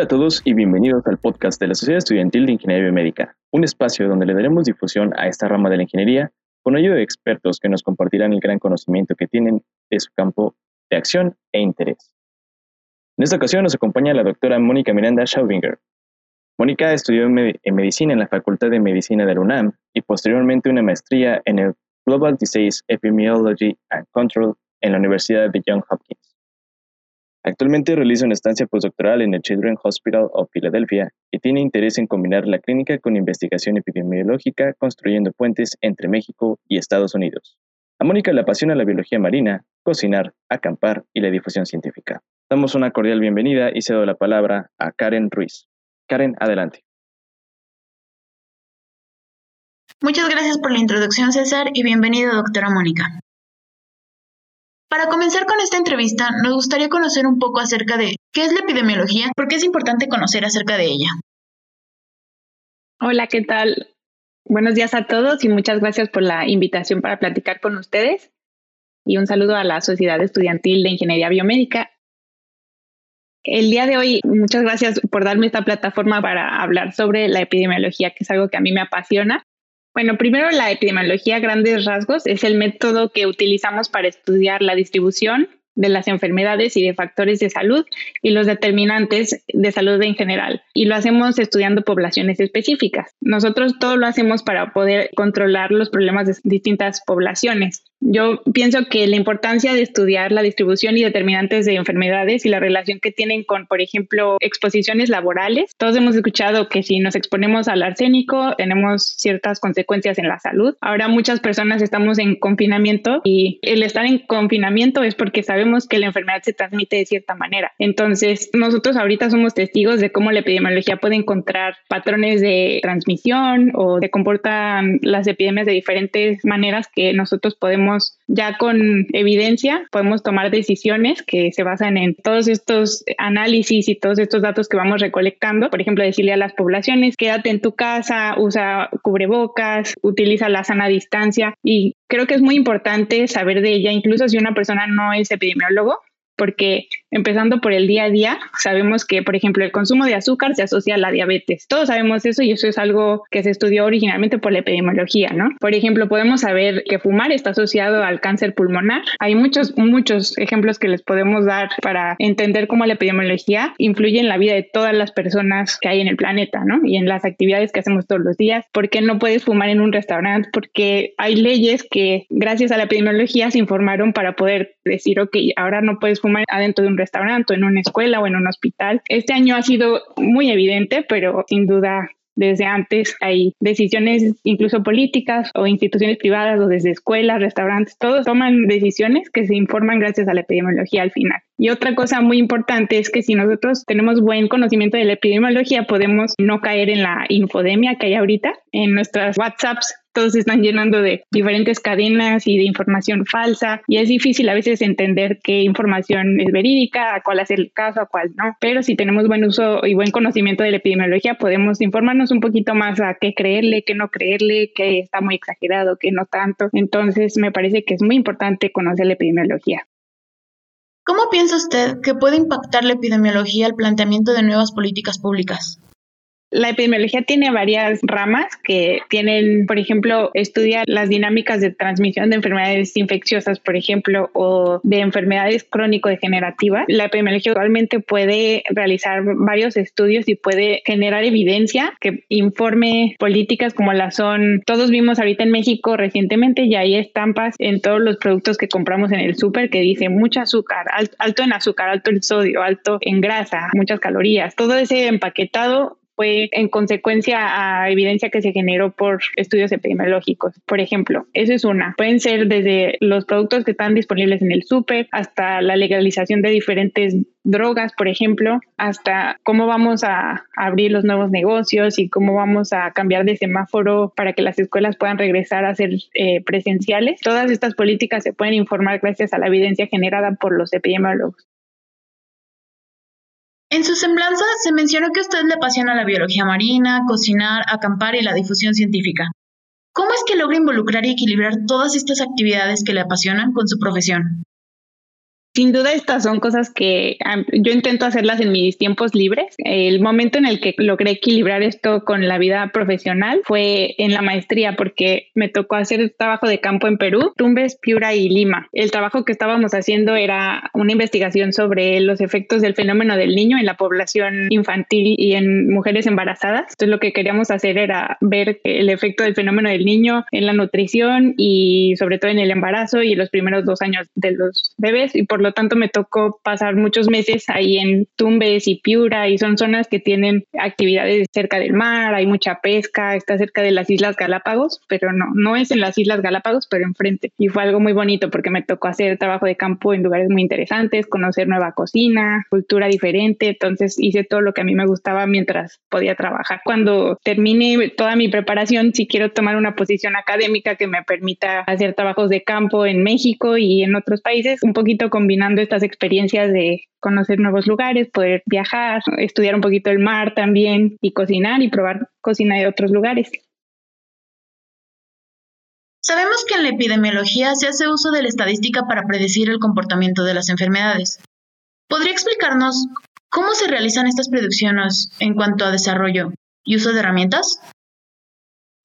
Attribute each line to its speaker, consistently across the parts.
Speaker 1: Hola a todos y bienvenidos al podcast de la Sociedad Estudiantil de Ingeniería Biomédica, un espacio donde le daremos difusión a esta rama de la ingeniería con ayuda de expertos que nos compartirán el gran conocimiento que tienen de su campo de acción e interés. En esta ocasión nos acompaña la doctora Mónica Miranda Schaubinger. Mónica estudió en, medicina en la Facultad de Medicina de la UNAM y posteriormente una maestría en el Global Disease Epidemiology and Control en la Universidad de Johns Hopkins. Actualmente realiza una estancia postdoctoral en el Children's Hospital of Philadelphia y tiene interés en combinar la clínica con investigación epidemiológica construyendo puentes entre México y Estados Unidos. A Mónica le apasiona la biología marina, cocinar, acampar y la difusión científica. Damos una cordial bienvenida y cedo la palabra a Karen Ruiz. Karen, adelante.
Speaker 2: Muchas gracias por la introducción, César, y bienvenido, doctora Mónica. Para comenzar con esta entrevista, nos gustaría conocer un poco acerca de qué es la epidemiología, porque es importante conocer acerca de ella.
Speaker 3: Hola, ¿qué tal? Buenos días a todos y muchas gracias por la invitación para platicar con ustedes. Y un saludo a la Sociedad Estudiantil de Ingeniería Biomédica. El día de hoy, muchas gracias por darme esta plataforma para hablar sobre la epidemiología, que es algo que a mí me apasiona bueno, primero la epidemiología a grandes rasgos es el método que utilizamos para estudiar la distribución de las enfermedades y de factores de salud y los determinantes de salud en general. Y lo hacemos estudiando poblaciones específicas. Nosotros todo lo hacemos para poder controlar los problemas de distintas poblaciones. Yo pienso que la importancia de estudiar la distribución y determinantes de enfermedades y la relación que tienen con, por ejemplo, exposiciones laborales. Todos hemos escuchado que si nos exponemos al arsénico tenemos ciertas consecuencias en la salud. Ahora muchas personas estamos en confinamiento y el estar en confinamiento es porque sabemos que la enfermedad se transmite de cierta manera. Entonces, nosotros ahorita somos testigos de cómo la epidemiología puede encontrar patrones de transmisión o se comportan las epidemias de diferentes maneras que nosotros podemos ya con evidencia, podemos tomar decisiones que se basan en todos estos análisis y todos estos datos que vamos recolectando. Por ejemplo, decirle a las poblaciones, quédate en tu casa, usa cubrebocas, utiliza la sana distancia y creo que es muy importante saber de ella, incluso si una persona no es epidemiólogo, porque empezando por el día a día, sabemos que, por ejemplo, el consumo de azúcar se asocia a la diabetes. Todos sabemos eso y eso es algo que se estudió originalmente por la epidemiología, ¿no? Por ejemplo, podemos saber que fumar está asociado al cáncer pulmonar. Hay muchos, muchos ejemplos que les podemos dar para entender cómo la epidemiología influye en la vida de todas las personas que hay en el planeta, ¿no? Y en las actividades que hacemos todos los días. ¿Por qué no puedes fumar en un restaurante? Porque hay leyes que, gracias a la epidemiología, se informaron para poder decir, ok, ahora no puedes fumar adentro de un restaurante, o en una escuela o en un hospital. Este año ha sido muy evidente, pero sin duda desde antes hay decisiones incluso políticas o instituciones privadas o desde escuelas, restaurantes, todos toman decisiones que se informan gracias a la epidemiología al final. Y otra cosa muy importante es que si nosotros tenemos buen conocimiento de la epidemiología, podemos no caer en la infodemia que hay ahorita. En nuestras WhatsApps todos se están llenando de diferentes cadenas y de información falsa y es difícil a veces entender qué información es verídica, a cuál hacer caso, a cuál no. Pero si tenemos buen uso y buen conocimiento de la epidemiología, podemos informarnos un poquito más a qué creerle, qué no creerle, qué está muy exagerado, qué no tanto. Entonces me parece que es muy importante conocer la epidemiología.
Speaker 2: ¿Cómo piensa usted que puede impactar la epidemiología al planteamiento de nuevas políticas públicas?
Speaker 3: La epidemiología tiene varias ramas que tienen, por ejemplo, estudia las dinámicas de transmisión de enfermedades infecciosas, por ejemplo, o de enfermedades crónico-degenerativas. La epidemiología actualmente puede realizar varios estudios y puede generar evidencia que informe políticas como las son, todos vimos ahorita en México recientemente y hay estampas en todos los productos que compramos en el súper que dice mucho azúcar, alto en azúcar, alto en sodio, alto en grasa, muchas calorías. Todo ese empaquetado fue en consecuencia a evidencia que se generó por estudios epidemiológicos. Por ejemplo, eso es una. Pueden ser desde los productos que están disponibles en el súper hasta la legalización de diferentes drogas, por ejemplo, hasta cómo vamos a abrir los nuevos negocios y cómo vamos a cambiar de semáforo para que las escuelas puedan regresar a ser eh, presenciales. Todas estas políticas se pueden informar gracias a la evidencia generada por los epidemiólogos.
Speaker 2: En su semblanza se mencionó que a usted le apasiona la biología marina, cocinar, acampar y la difusión científica. ¿Cómo es que logra involucrar y equilibrar todas estas actividades que le apasionan con su profesión?
Speaker 3: Sin duda estas son cosas que yo intento hacerlas en mis tiempos libres. El momento en el que logré equilibrar esto con la vida profesional fue en la maestría porque me tocó hacer trabajo de campo en Perú, Tumbes, Piura y Lima. El trabajo que estábamos haciendo era una investigación sobre los efectos del fenómeno del niño en la población infantil y en mujeres embarazadas. Entonces lo que queríamos hacer era ver el efecto del fenómeno del niño en la nutrición y sobre todo en el embarazo y los primeros dos años de los bebés y por lo tanto me tocó pasar muchos meses ahí en Tumbes y Piura y son zonas que tienen actividades cerca del mar, hay mucha pesca, está cerca de las Islas Galápagos, pero no, no es en las Islas Galápagos, pero enfrente. Y fue algo muy bonito porque me tocó hacer trabajo de campo en lugares muy interesantes, conocer nueva cocina, cultura diferente, entonces hice todo lo que a mí me gustaba mientras podía trabajar. Cuando termine toda mi preparación, si quiero tomar una posición académica que me permita hacer trabajos de campo en México y en otros países, un poquito combinando estas experiencias de conocer nuevos lugares, poder viajar, estudiar un poquito el mar también y cocinar y probar cocina de otros lugares.
Speaker 2: Sabemos que en la epidemiología se hace uso de la estadística para predecir el comportamiento de las enfermedades. ¿Podría explicarnos cómo se realizan estas predicciones en cuanto a desarrollo y uso de herramientas?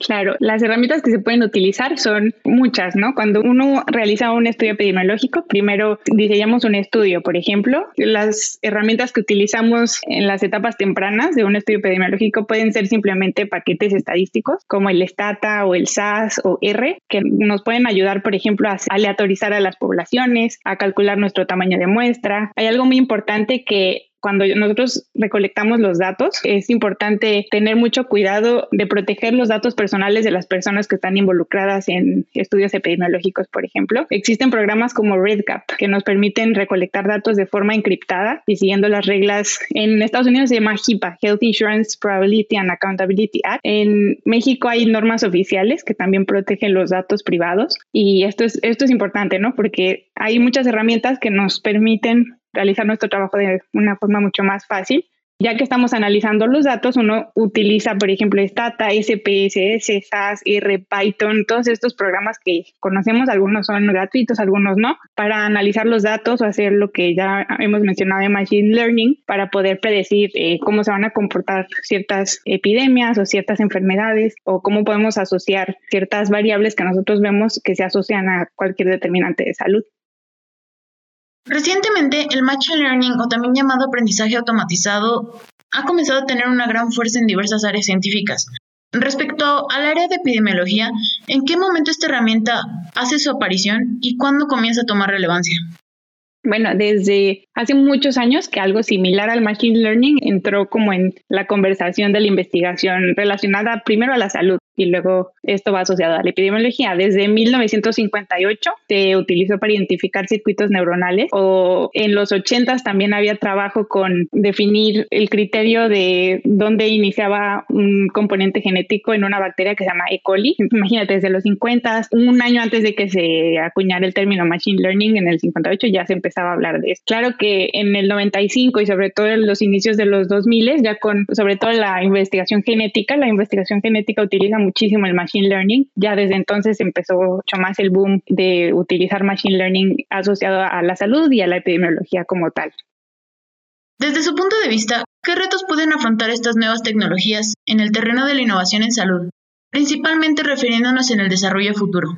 Speaker 3: Claro, las herramientas que se pueden utilizar son muchas, ¿no? Cuando uno realiza un estudio epidemiológico, primero diseñamos un estudio, por ejemplo. Las herramientas que utilizamos en las etapas tempranas de un estudio epidemiológico pueden ser simplemente paquetes estadísticos como el STATA o el SAS o R, que nos pueden ayudar, por ejemplo, a aleatorizar a las poblaciones, a calcular nuestro tamaño de muestra. Hay algo muy importante que cuando nosotros recolectamos los datos, es importante tener mucho cuidado de proteger los datos personales de las personas que están involucradas en estudios epidemiológicos, por ejemplo. Existen programas como RedCap que nos permiten recolectar datos de forma encriptada y siguiendo las reglas. En Estados Unidos se llama HIPAA, Health Insurance Probability and Accountability Act. En México hay normas oficiales que también protegen los datos privados y esto es, esto es importante, ¿no? Porque hay muchas herramientas que nos permiten realizar nuestro trabajo de una forma mucho más fácil. Ya que estamos analizando los datos, uno utiliza, por ejemplo, Stata, SPSS, SAS, R, Python, todos estos programas que conocemos, algunos son gratuitos, algunos no, para analizar los datos o hacer lo que ya hemos mencionado de Machine Learning, para poder predecir eh, cómo se van a comportar ciertas epidemias o ciertas enfermedades o cómo podemos asociar ciertas variables que nosotros vemos que se asocian a cualquier determinante de salud.
Speaker 2: Recientemente, el Machine Learning, o también llamado aprendizaje automatizado, ha comenzado a tener una gran fuerza en diversas áreas científicas. Respecto al área de epidemiología, ¿en qué momento esta herramienta hace su aparición y cuándo comienza a tomar relevancia?
Speaker 3: Bueno, desde hace muchos años que algo similar al Machine Learning entró como en la conversación de la investigación relacionada primero a la salud y luego esto va asociado a la epidemiología. Desde 1958 se utilizó para identificar circuitos neuronales o en los 80 también había trabajo con definir el criterio de dónde iniciaba un componente genético en una bacteria que se llama E. coli. Imagínate, desde los 50, un año antes de que se acuñara el término Machine Learning en el 58 ya se empezaba a hablar de esto. Claro que en el 95 y sobre todo en los inicios de los 2000 ya con sobre todo la investigación genética, la investigación genética utiliza muchísimo el Machine Learning. Ya desde entonces empezó mucho más el boom de utilizar Machine Learning asociado a la salud y a la epidemiología como tal.
Speaker 2: Desde su punto de vista, ¿qué retos pueden afrontar estas nuevas tecnologías en el terreno de la innovación en salud, principalmente refiriéndonos en el desarrollo futuro?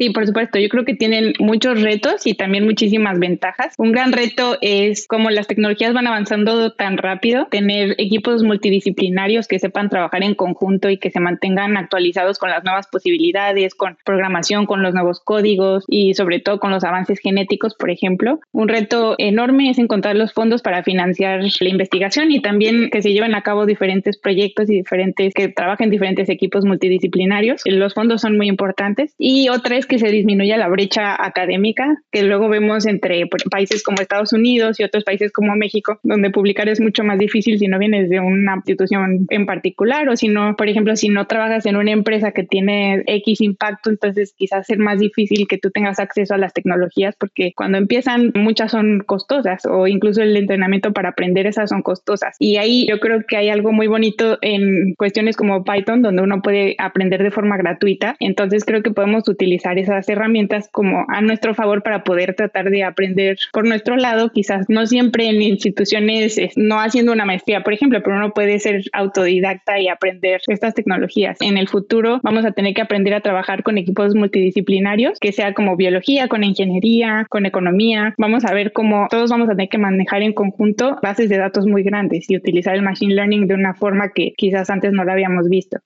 Speaker 3: Sí, por supuesto. Yo creo que tienen muchos retos y también muchísimas ventajas. Un gran reto es como las tecnologías van avanzando tan rápido, tener equipos multidisciplinarios que sepan trabajar en conjunto y que se mantengan actualizados con las nuevas posibilidades, con programación, con los nuevos códigos y sobre todo con los avances genéticos, por ejemplo. Un reto enorme es encontrar los fondos para financiar la investigación y también que se lleven a cabo diferentes proyectos y diferentes que trabajen diferentes equipos multidisciplinarios. Los fondos son muy importantes y otra es que se disminuya la brecha académica que luego vemos entre países como Estados Unidos y otros países como México, donde publicar es mucho más difícil si no vienes de una institución en particular o si no, por ejemplo, si no trabajas en una empresa que tiene X impacto, entonces quizás es más difícil que tú tengas acceso a las tecnologías porque cuando empiezan muchas son costosas o incluso el entrenamiento para aprender esas son costosas. Y ahí yo creo que hay algo muy bonito en cuestiones como Python donde uno puede aprender de forma gratuita. Entonces creo que podemos utilizar esas herramientas como a nuestro favor para poder tratar de aprender por nuestro lado, quizás no siempre en instituciones, no haciendo una maestría, por ejemplo, pero uno puede ser autodidacta y aprender estas tecnologías. En el futuro vamos a tener que aprender a trabajar con equipos multidisciplinarios, que sea como biología, con ingeniería, con economía. Vamos a ver cómo todos vamos a tener que manejar en conjunto bases de datos muy grandes y utilizar el machine learning de una forma que quizás antes no lo habíamos visto.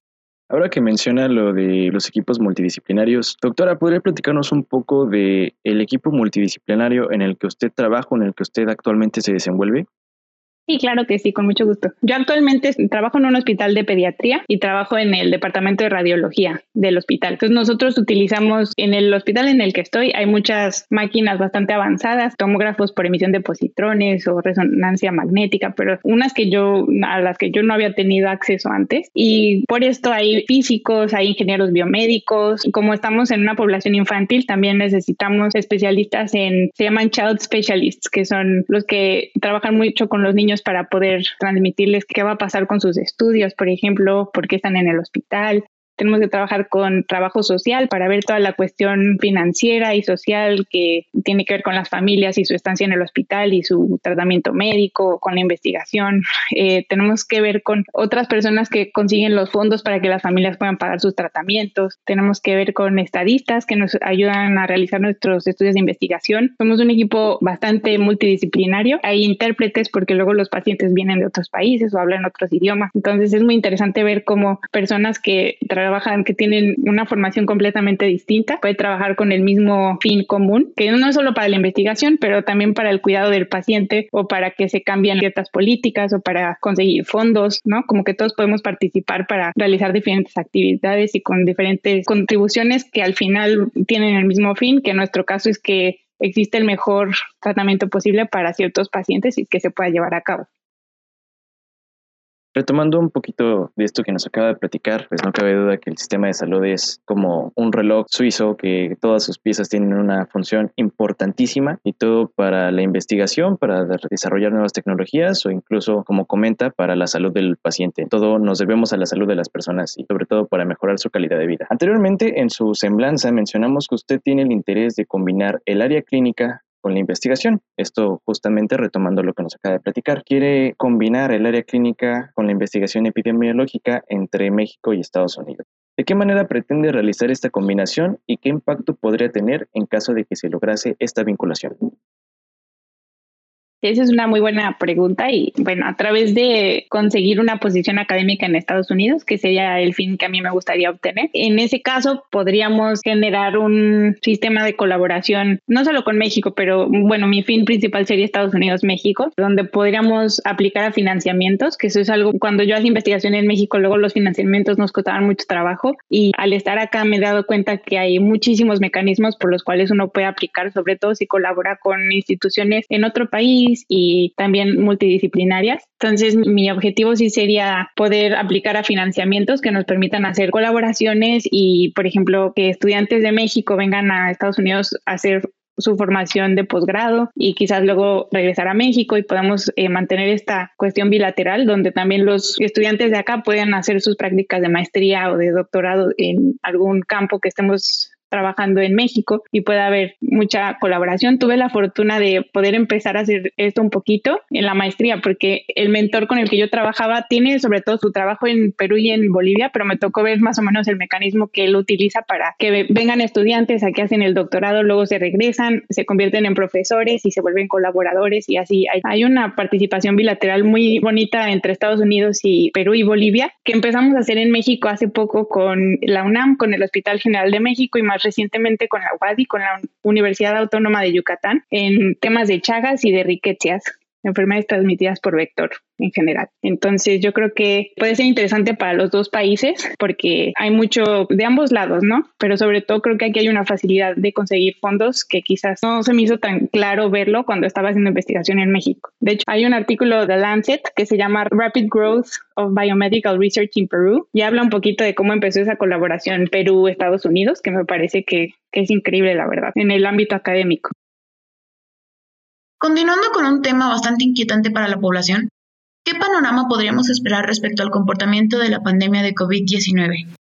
Speaker 1: Ahora que menciona lo de los equipos multidisciplinarios, doctora, ¿podría platicarnos un poco de el equipo multidisciplinario en el que usted trabaja, en el que usted actualmente se desenvuelve?
Speaker 3: Sí, claro que sí, con mucho gusto. Yo actualmente trabajo en un hospital de pediatría y trabajo en el departamento de radiología del hospital. Entonces nosotros utilizamos en el hospital en el que estoy hay muchas máquinas bastante avanzadas, tomógrafos por emisión de positrones o resonancia magnética, pero unas que yo a las que yo no había tenido acceso antes y por esto hay físicos, hay ingenieros biomédicos. Como estamos en una población infantil, también necesitamos especialistas en se llaman child specialists, que son los que trabajan mucho con los niños para poder transmitirles qué va a pasar con sus estudios, por ejemplo, por qué están en el hospital, tenemos que trabajar con trabajo social para ver toda la cuestión financiera y social que tiene que ver con las familias y su estancia en el hospital y su tratamiento médico, con la investigación. Eh, tenemos que ver con otras personas que consiguen los fondos para que las familias puedan pagar sus tratamientos. Tenemos que ver con estadistas que nos ayudan a realizar nuestros estudios de investigación. Somos un equipo bastante multidisciplinario. Hay intérpretes porque luego los pacientes vienen de otros países o hablan otros idiomas. Entonces es muy interesante ver cómo personas que trabajan, que tienen una formación completamente distinta, puede trabajar con el mismo fin común, que no es solo para la investigación, pero también para el cuidado del paciente o para que se cambien ciertas políticas o para conseguir fondos, ¿no? Como que todos podemos participar para realizar diferentes actividades y con diferentes contribuciones que al final tienen el mismo fin, que en nuestro caso es que existe el mejor tratamiento posible para ciertos pacientes y que se pueda llevar a cabo.
Speaker 1: Retomando un poquito de esto que nos acaba de platicar, pues no cabe duda que el sistema de salud es como un reloj suizo que todas sus piezas tienen una función importantísima y todo para la investigación, para desarrollar nuevas tecnologías o incluso, como comenta, para la salud del paciente. Todo nos debemos a la salud de las personas y sobre todo para mejorar su calidad de vida. Anteriormente, en su semblanza mencionamos que usted tiene el interés de combinar el área clínica con la investigación. Esto justamente retomando lo que nos acaba de platicar. Quiere combinar el área clínica con la investigación epidemiológica entre México y Estados Unidos. ¿De qué manera pretende realizar esta combinación y qué impacto podría tener en caso de que se lograse esta vinculación?
Speaker 3: Esa es una muy buena pregunta y bueno, a través de conseguir una posición académica en Estados Unidos, que sería el fin que a mí me gustaría obtener, en ese caso podríamos generar un sistema de colaboración, no solo con México, pero bueno, mi fin principal sería Estados Unidos-México, donde podríamos aplicar a financiamientos, que eso es algo, cuando yo hacía investigación en México, luego los financiamientos nos costaban mucho trabajo y al estar acá me he dado cuenta que hay muchísimos mecanismos por los cuales uno puede aplicar, sobre todo si colabora con instituciones en otro país y también multidisciplinarias. Entonces, mi objetivo sí sería poder aplicar a financiamientos que nos permitan hacer colaboraciones y, por ejemplo, que estudiantes de México vengan a Estados Unidos a hacer su formación de posgrado y quizás luego regresar a México y podamos eh, mantener esta cuestión bilateral donde también los estudiantes de acá puedan hacer sus prácticas de maestría o de doctorado en algún campo que estemos trabajando en México y puede haber mucha colaboración. Tuve la fortuna de poder empezar a hacer esto un poquito en la maestría porque el mentor con el que yo trabajaba tiene sobre todo su trabajo en Perú y en Bolivia, pero me tocó ver más o menos el mecanismo que él utiliza para que vengan estudiantes, aquí hacen el doctorado, luego se regresan, se convierten en profesores y se vuelven colaboradores y así hay una participación bilateral muy bonita entre Estados Unidos y Perú y Bolivia que empezamos a hacer en México hace poco con la UNAM, con el Hospital General de México y más recientemente con la UADI, con la Universidad Autónoma de Yucatán, en temas de chagas y de riquezas enfermedades transmitidas por vector en general. Entonces yo creo que puede ser interesante para los dos países porque hay mucho de ambos lados, ¿no? Pero sobre todo creo que aquí hay una facilidad de conseguir fondos que quizás no se me hizo tan claro verlo cuando estaba haciendo investigación en México. De hecho, hay un artículo de Lancet que se llama Rapid Growth of Biomedical Research in Peru y habla un poquito de cómo empezó esa colaboración Perú-Estados Unidos, que me parece que, que es increíble, la verdad, en el ámbito académico.
Speaker 2: Continuando con un tema bastante inquietante para la población, ¿qué panorama podríamos esperar respecto al comportamiento de la pandemia de COVID-19?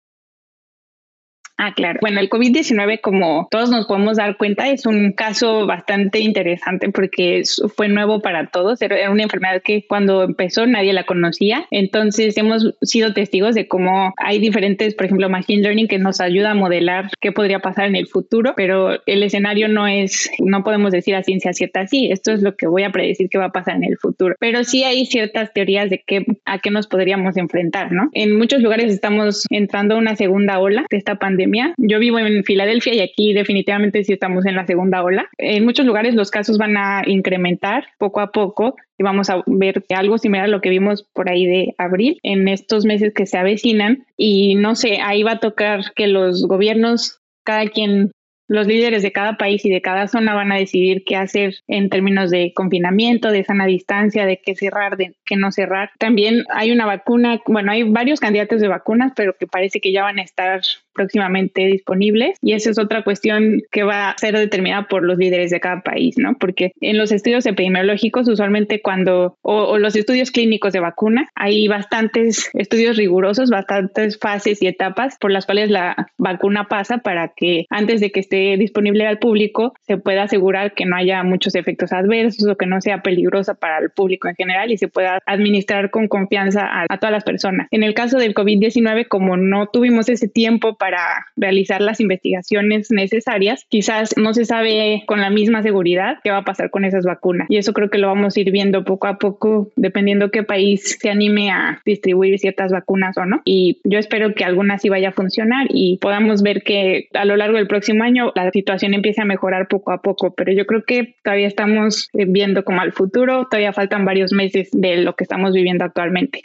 Speaker 3: Ah, claro. Bueno, el COVID-19, como todos nos podemos dar cuenta, es un caso bastante interesante porque fue nuevo para todos. Era una enfermedad que cuando empezó nadie la conocía. Entonces hemos sido testigos de cómo hay diferentes, por ejemplo, Machine Learning que nos ayuda a modelar qué podría pasar en el futuro, pero el escenario no es, no podemos decir a ciencia cierta, así. esto es lo que voy a predecir que va a pasar en el futuro. Pero sí hay ciertas teorías de qué, a qué nos podríamos enfrentar, ¿no? En muchos lugares estamos entrando a una segunda ola de esta pandemia. Yo vivo en Filadelfia y aquí definitivamente sí estamos en la segunda ola. En muchos lugares los casos van a incrementar poco a poco y vamos a ver algo similar a lo que vimos por ahí de abril en estos meses que se avecinan y no sé, ahí va a tocar que los gobiernos cada quien los líderes de cada país y de cada zona van a decidir qué hacer en términos de confinamiento, de sana distancia, de qué cerrar, de qué no cerrar. También hay una vacuna, bueno, hay varios candidatos de vacunas, pero que parece que ya van a estar próximamente disponibles y esa es otra cuestión que va a ser determinada por los líderes de cada país, ¿no? Porque en los estudios epidemiológicos usualmente cuando o, los estudios clínicos de vacuna hay bastantes estudios rigurosos, bastantes fases y etapas por las cuales la vacuna pasa para que antes de que esté disponible al público, se pueda asegurar que no haya muchos efectos adversos o que no sea peligrosa para el público en general y se pueda administrar con confianza a, a todas las personas. En el caso del COVID-19, como no tuvimos ese tiempo para realizar las investigaciones necesarias, quizás no se sabe con la misma seguridad qué va a pasar con esas vacunas. Y eso creo que lo vamos a ir viendo poco a poco, dependiendo qué país se anime a distribuir ciertas vacunas o no. Y yo espero que alguna sí vaya a funcionar y podamos ver que a lo largo del próximo año la situación empiece a mejorar poco a poco, pero yo creo que todavía estamos eh, viendo como al futuro, todavía faltan varios meses de lo que estamos viviendo actualmente.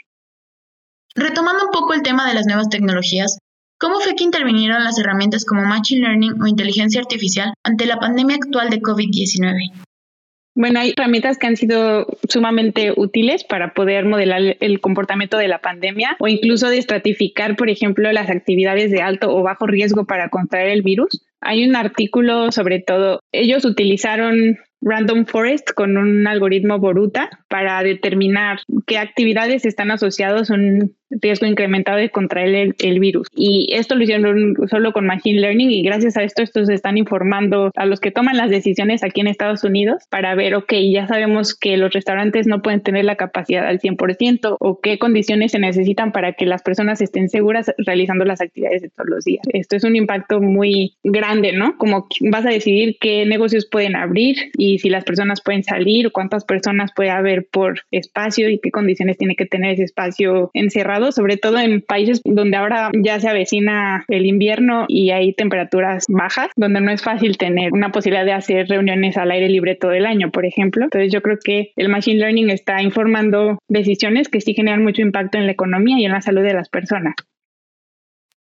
Speaker 2: Retomando un poco el tema de las nuevas tecnologías, ¿cómo fue que intervinieron las herramientas como Machine Learning o inteligencia artificial ante la pandemia actual de COVID-19?
Speaker 3: Bueno, hay herramientas que han sido sumamente útiles para poder modelar el comportamiento de la pandemia o incluso de estratificar, por ejemplo, las actividades de alto o bajo riesgo para contraer el virus. Hay un artículo sobre todo, ellos utilizaron Random Forest con un algoritmo Boruta para determinar qué actividades están asociadas a un riesgo incrementado de contraer el, virus. Y esto lo hicieron solo con Machine Learning y gracias a esto estos están informando a los que toman las decisiones aquí en Estados Unidos para ver, ok, ya sabemos que los restaurantes no pueden tener la capacidad al 100% o qué condiciones se necesitan para que las personas estén seguras realizando las actividades de todos los días. Esto es un impacto muy grande, ¿no? Como vas a decidir qué negocios pueden abrir y si las personas pueden salir, cuántas personas puede haber por espacio y qué condiciones tiene que tener ese espacio encerrado, sobre todo en países donde ahora ya se avecina el invierno y hay temperaturas bajas, donde no es fácil tener una posibilidad de hacer reuniones al aire libre todo el año, por ejemplo. Entonces yo creo que el Machine Learning está informando decisiones que sí generan mucho impacto en la economía y en la salud de las personas.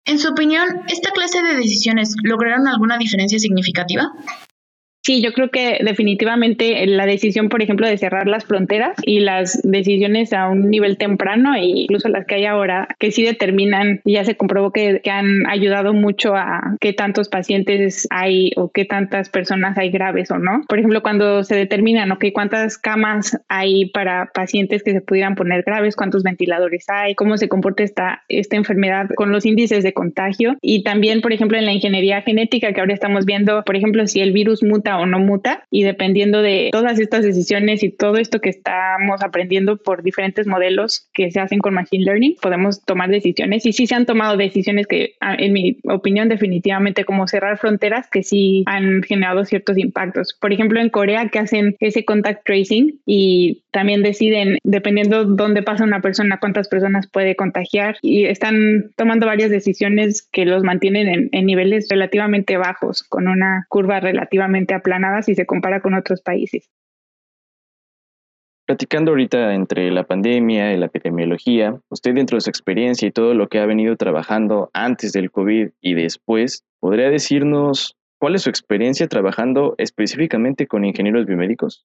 Speaker 2: En su opinión, ¿esta clase de decisiones lograron alguna diferencia significativa?
Speaker 3: Sí, yo creo que definitivamente la decisión, por ejemplo, de cerrar las fronteras y las decisiones a un nivel temprano e incluso las que hay ahora, que sí determinan, ya se comprobó que, han ayudado mucho a qué tantos pacientes hay o qué tantas personas hay graves o no. Por ejemplo, cuando se determinan, ok, cuántas camas hay para pacientes que se pudieran poner graves, cuántos ventiladores hay, cómo se comporta esta, esta enfermedad con los índices de contagio y también, por ejemplo, en la ingeniería genética que ahora estamos viendo, por ejemplo, si el virus muta o no muta y dependiendo de todas estas decisiones y todo esto que estamos aprendiendo por diferentes modelos que se hacen con Machine Learning, podemos tomar decisiones y sí se han tomado decisiones que, en mi opinión, definitivamente como cerrar fronteras que sí han generado ciertos impactos. Por ejemplo, en Corea que hacen ese contact tracing y también deciden, dependiendo dónde pasa una persona, cuántas personas puede contagiar y están tomando varias decisiones que los mantienen en, en niveles relativamente bajos, con una curva relativamente aplanadas si se compara con otros países.
Speaker 1: Platicando ahorita entre la pandemia y la epidemiología, usted dentro de su experiencia y todo lo que ha venido trabajando antes del COVID y después, ¿podría decirnos cuál es su experiencia trabajando específicamente con ingenieros biomédicos?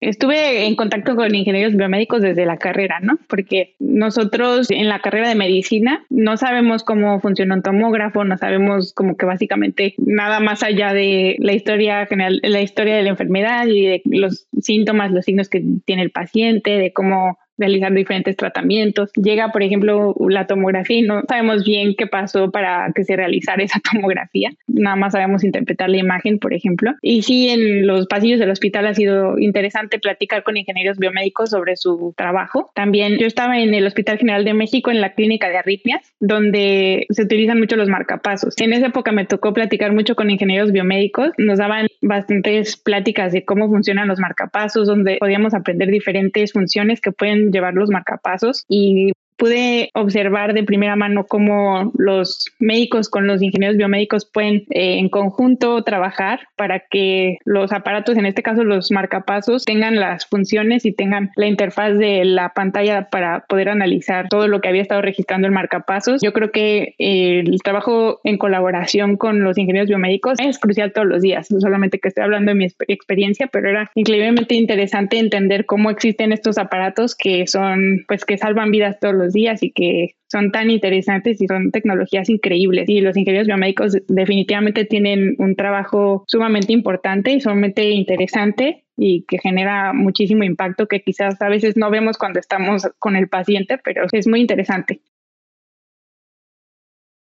Speaker 3: Estuve en contacto con ingenieros biomédicos desde la carrera, ¿no? Porque nosotros en la carrera de medicina no sabemos cómo funciona un tomógrafo, no sabemos como que básicamente nada más allá de la historia general, la historia de la enfermedad y de los síntomas, los signos que tiene el paciente, de cómo realizar diferentes tratamientos. Llega, por ejemplo, la tomografía y no sabemos bien qué pasó para que se realizara esa tomografía. Nada más sabemos interpretar la imagen, por ejemplo. Y sí, en los pasillos del hospital ha sido interesante platicar con ingenieros biomédicos sobre su trabajo. También yo estaba en el Hospital General de México, en la clínica de arritmias, donde se utilizan mucho los marcapasos. En esa época me tocó platicar mucho con ingenieros biomédicos. Nos daban bastantes pláticas de cómo funcionan los marcapasos, donde podíamos aprender diferentes funciones que pueden llevar los marcapasos y pude observar de primera mano cómo los médicos con los ingenieros biomédicos pueden eh, en conjunto trabajar para que los aparatos, en este caso los marcapasos, tengan las funciones y tengan la interfaz de la pantalla para poder analizar todo lo que había estado registrando el marcapasos. Yo creo que eh, el trabajo en colaboración con los ingenieros biomédicos es crucial todos los días, no solamente que estoy hablando de mi experiencia, pero era increíblemente interesante entender cómo existen estos aparatos que son, pues, que salvan vidas todos los días y que son tan interesantes y son tecnologías increíbles. Y los ingenieros biomédicos definitivamente tienen un trabajo sumamente importante y sumamente interesante y que genera muchísimo impacto que quizás a veces no vemos cuando estamos con el paciente, pero es muy interesante.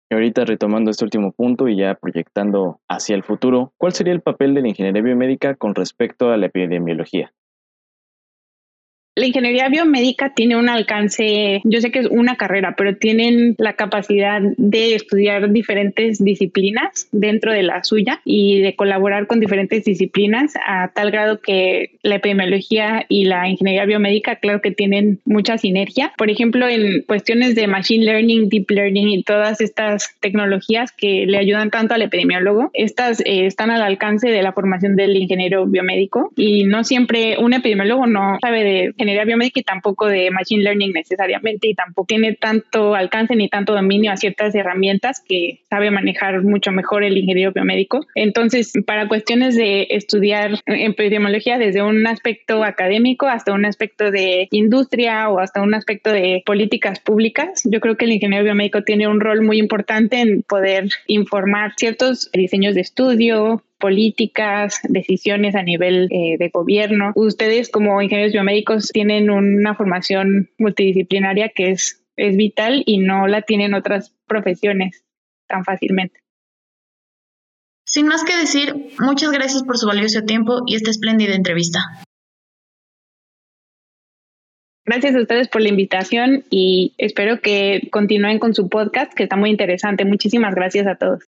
Speaker 1: Y ahorita retomando este último punto y ya proyectando hacia el futuro, ¿cuál sería el papel de la ingeniería biomédica con respecto a la epidemiología?
Speaker 3: La ingeniería biomédica tiene un alcance, yo sé que es una carrera, pero tienen la capacidad de estudiar diferentes disciplinas dentro de la suya y de colaborar con diferentes disciplinas a tal grado que la epidemiología y la ingeniería biomédica, claro que tienen mucha sinergia. Por ejemplo, en cuestiones de machine learning, deep learning y todas estas tecnologías que le ayudan tanto al epidemiólogo, estas eh, están al alcance de la formación del ingeniero biomédico y no siempre un epidemiólogo no sabe de ingeniería biomédica y tampoco de machine learning necesariamente y tampoco tiene tanto alcance ni tanto dominio a ciertas herramientas que sabe manejar mucho mejor el ingeniero biomédico. Entonces, para cuestiones de estudiar epidemiología desde un aspecto académico hasta un aspecto de industria o hasta un aspecto de políticas públicas, yo creo que el ingeniero biomédico tiene un rol muy importante en poder informar ciertos diseños de estudio, políticas, decisiones a nivel eh, de gobierno. Ustedes como ingenieros biomédicos tienen una formación multidisciplinaria que es, es vital y no la tienen otras profesiones tan fácilmente.
Speaker 2: Sin más que decir, muchas gracias por su valioso tiempo y esta espléndida entrevista.
Speaker 3: Gracias a ustedes por la invitación y espero que continúen con su podcast, que está muy interesante. Muchísimas gracias a todos.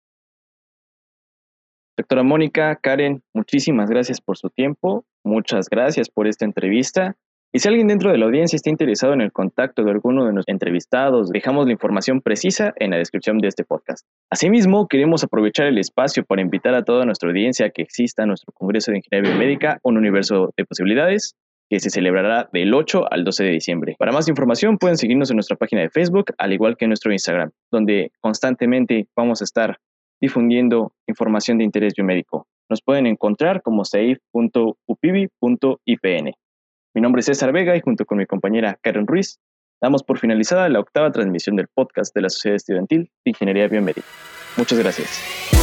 Speaker 1: Doctora Mónica, Karen, muchísimas gracias por su tiempo, muchas gracias por esta entrevista. Y si alguien dentro de la audiencia está interesado en el contacto de alguno de nuestros entrevistados, dejamos la información precisa en la descripción de este podcast. Asimismo, queremos aprovechar el espacio para invitar a toda nuestra audiencia a que exista nuestro Congreso de Ingeniería Biomédica, un universo de posibilidades, que se celebrará del 8 al 12 de diciembre. Para más información pueden seguirnos en nuestra página de Facebook, al igual que en nuestro Instagram, donde constantemente vamos a estar difundiendo información de interés biomédico. Nos pueden encontrar como safe.upibi.ipn. Mi nombre es César Vega y junto con mi compañera Karen Ruiz damos por finalizada la octava transmisión del podcast de la Sociedad Estudiantil de Ingeniería Biomédica. Muchas gracias.